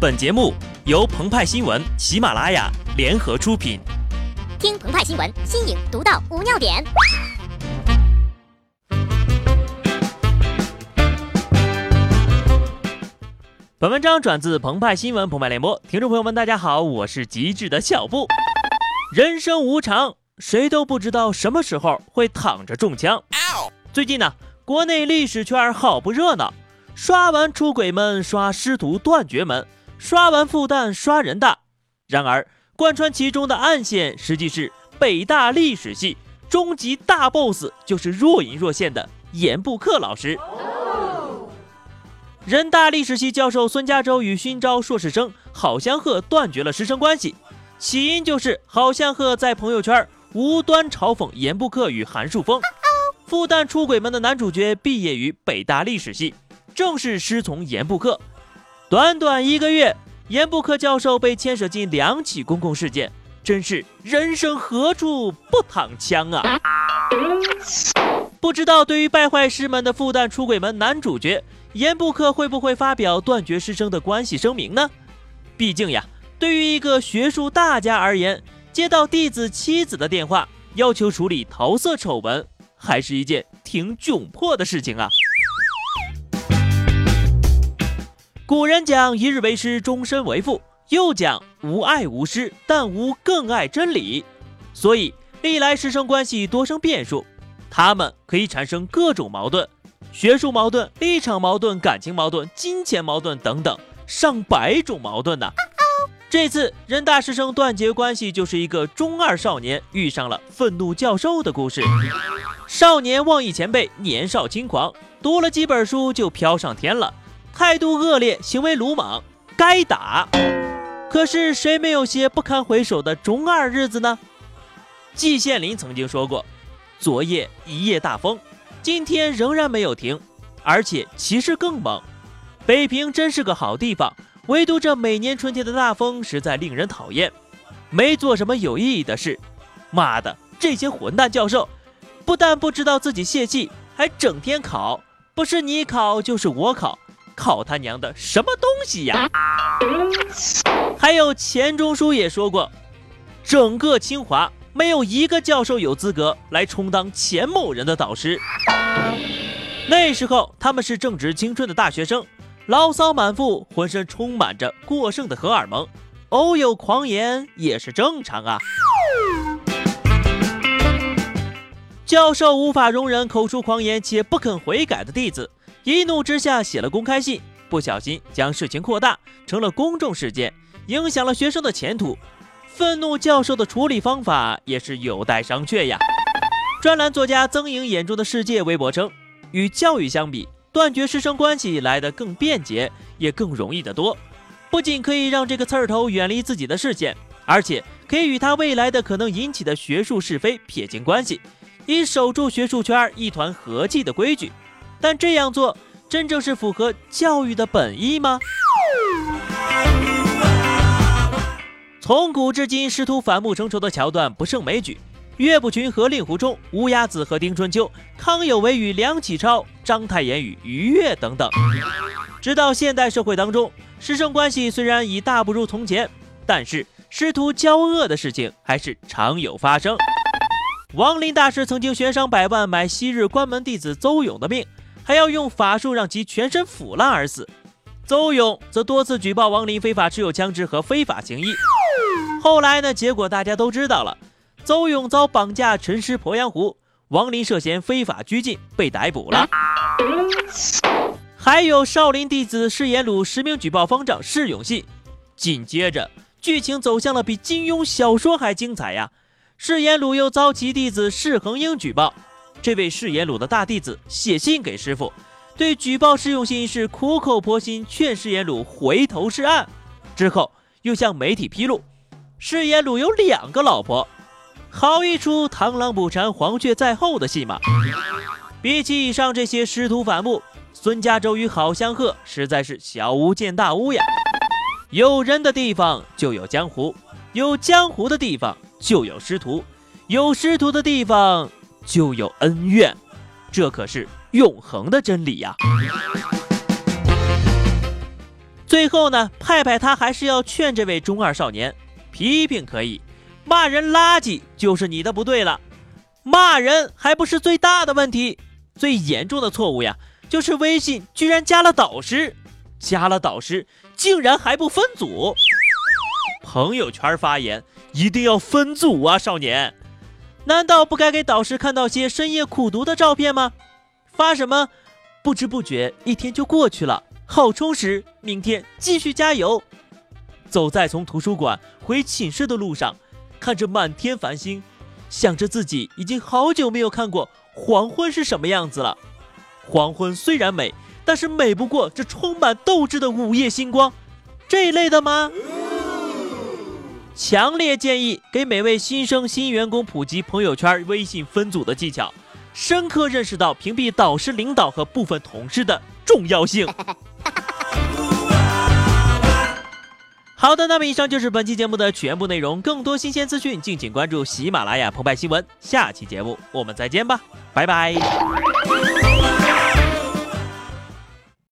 本节目由澎湃新闻、喜马拉雅联合出品。听澎湃新闻，新颖独到，无尿点。本文章转自澎湃新闻澎湃联播，听众朋友们，大家好，我是极致的小布。人生无常，谁都不知道什么时候会躺着中枪。最近呢，国内历史圈好不热闹，刷完出轨门，刷师徒断绝门，刷完复旦，刷人大。然而，贯穿其中的暗线，实际是北大历史系终极大 boss，就是若隐若现的严布克老师。人大历史系教授孙家洲与勋招硕士生郝香鹤断绝了师生关系，起因就是郝香鹤在朋友圈无端嘲讽严布克与韩树峰。复旦出轨门的男主角毕业于北大历史系，正是师从严布克。短短一个月，严布克教授被牵涉进两起公共事件，真是人生何处不躺枪啊！不知道对于败坏师门的复旦出轨门男主角。严布克会不会发表断绝师生的关系声明呢？毕竟呀，对于一个学术大家而言，接到弟子妻子的电话，要求处理桃色丑闻，还是一件挺窘迫的事情啊。古人讲“一日为师，终身为父”，又讲“无爱无师，但无更爱真理”，所以历来师生关系多生变数，他们可以产生各种矛盾。学术矛盾、立场矛盾、感情矛盾、金钱矛盾等等，上百种矛盾呢。这次人大师生断绝关系，就是一个中二少年遇上了愤怒教授的故事。少年妄议前辈，年少轻狂，读了几本书就飘上天了，态度恶劣，行为鲁莽，该打。可是谁没有些不堪回首的中二日子呢？季羡林曾经说过：“昨夜一夜大风。”今天仍然没有停，而且气势更猛。北平真是个好地方，唯独这每年春天的大风实在令人讨厌。没做什么有意义的事，妈的，这些混蛋教授不但不知道自己泄气，还整天考，不是你考就是我考，考他娘的什么东西呀！还有钱钟书也说过，整个清华。没有一个教授有资格来充当钱某人的导师。那时候他们是正值青春的大学生，牢骚满腹，浑身充满着过剩的荷尔蒙，偶有狂言也是正常啊。教授无法容忍口出狂言且不肯悔改的弟子，一怒之下写了公开信，不小心将事情扩大成了公众事件，影响了学生的前途。愤怒教授的处理方法也是有待商榷呀。专栏作家曾颖眼中的世界微博称，与教育相比，断绝师生关系来得更便捷，也更容易得多。不仅可以让这个刺儿头远离自己的视线，而且可以与他未来的可能引起的学术是非撇清关系，以守住学术圈一团和气的规矩。但这样做真正是符合教育的本意吗？从古至今，师徒反目成仇的桥段不胜枚举。岳不群和令狐冲，乌鸦子和丁春秋，康有为与梁启超，章太炎与于越等等。直到现代社会当中，师生关系虽然已大不如从前，但是师徒交恶的事情还是常有发生。王林大师曾经悬赏百万买昔日关门弟子邹勇的命，还要用法术让其全身腐烂而死。邹勇则多次举报王林非法持有枪支和非法行医。后来呢？结果大家都知道了，邹勇遭绑架沉尸鄱阳湖，王林涉嫌非法拘禁被逮捕了。还有少林弟子释延鲁实名举报方丈释永信，紧接着剧情走向了比金庸小说还精彩呀！释延鲁又遭其弟子释恒英举报，这位释延鲁的大弟子写信给师傅，对举报释永信是苦口婆心劝释延鲁回头是岸，之后又向媒体披露。释延鲁有两个老婆，好一出螳螂捕蝉，黄雀在后的戏码。比起以上这些师徒反目，孙家洲与郝香鹤实在是小巫见大巫呀。有人的地方就有江湖，有江湖的地方就有师徒，有师徒的地方就有恩怨，这可是永恒的真理呀。最后呢，派派他还是要劝这位中二少年：批评可以，骂人垃圾就是你的不对了。骂人还不是最大的问题，最严重的错误呀，就是微信居然加了导师，加了导师竟然还不分组。朋友圈发言一定要分组啊，少年！难道不该给导师看到些深夜苦读的照片吗？发什么？不知不觉一天就过去了，好充实，明天继续加油。走在从图书馆回寝室的路上，看着满天繁星。想着自己已经好久没有看过黄昏是什么样子了。黄昏虽然美，但是美不过这充满斗志的午夜星光，这一类的吗？强烈建议给每位新生新员工普及朋友圈微信分组的技巧，深刻认识到屏蔽导师、领导和部分同事的重要性。好的，那么以上就是本期节目的全部内容。更多新鲜资讯，敬请关注喜马拉雅澎湃新闻。下期节目我们再见吧，拜拜。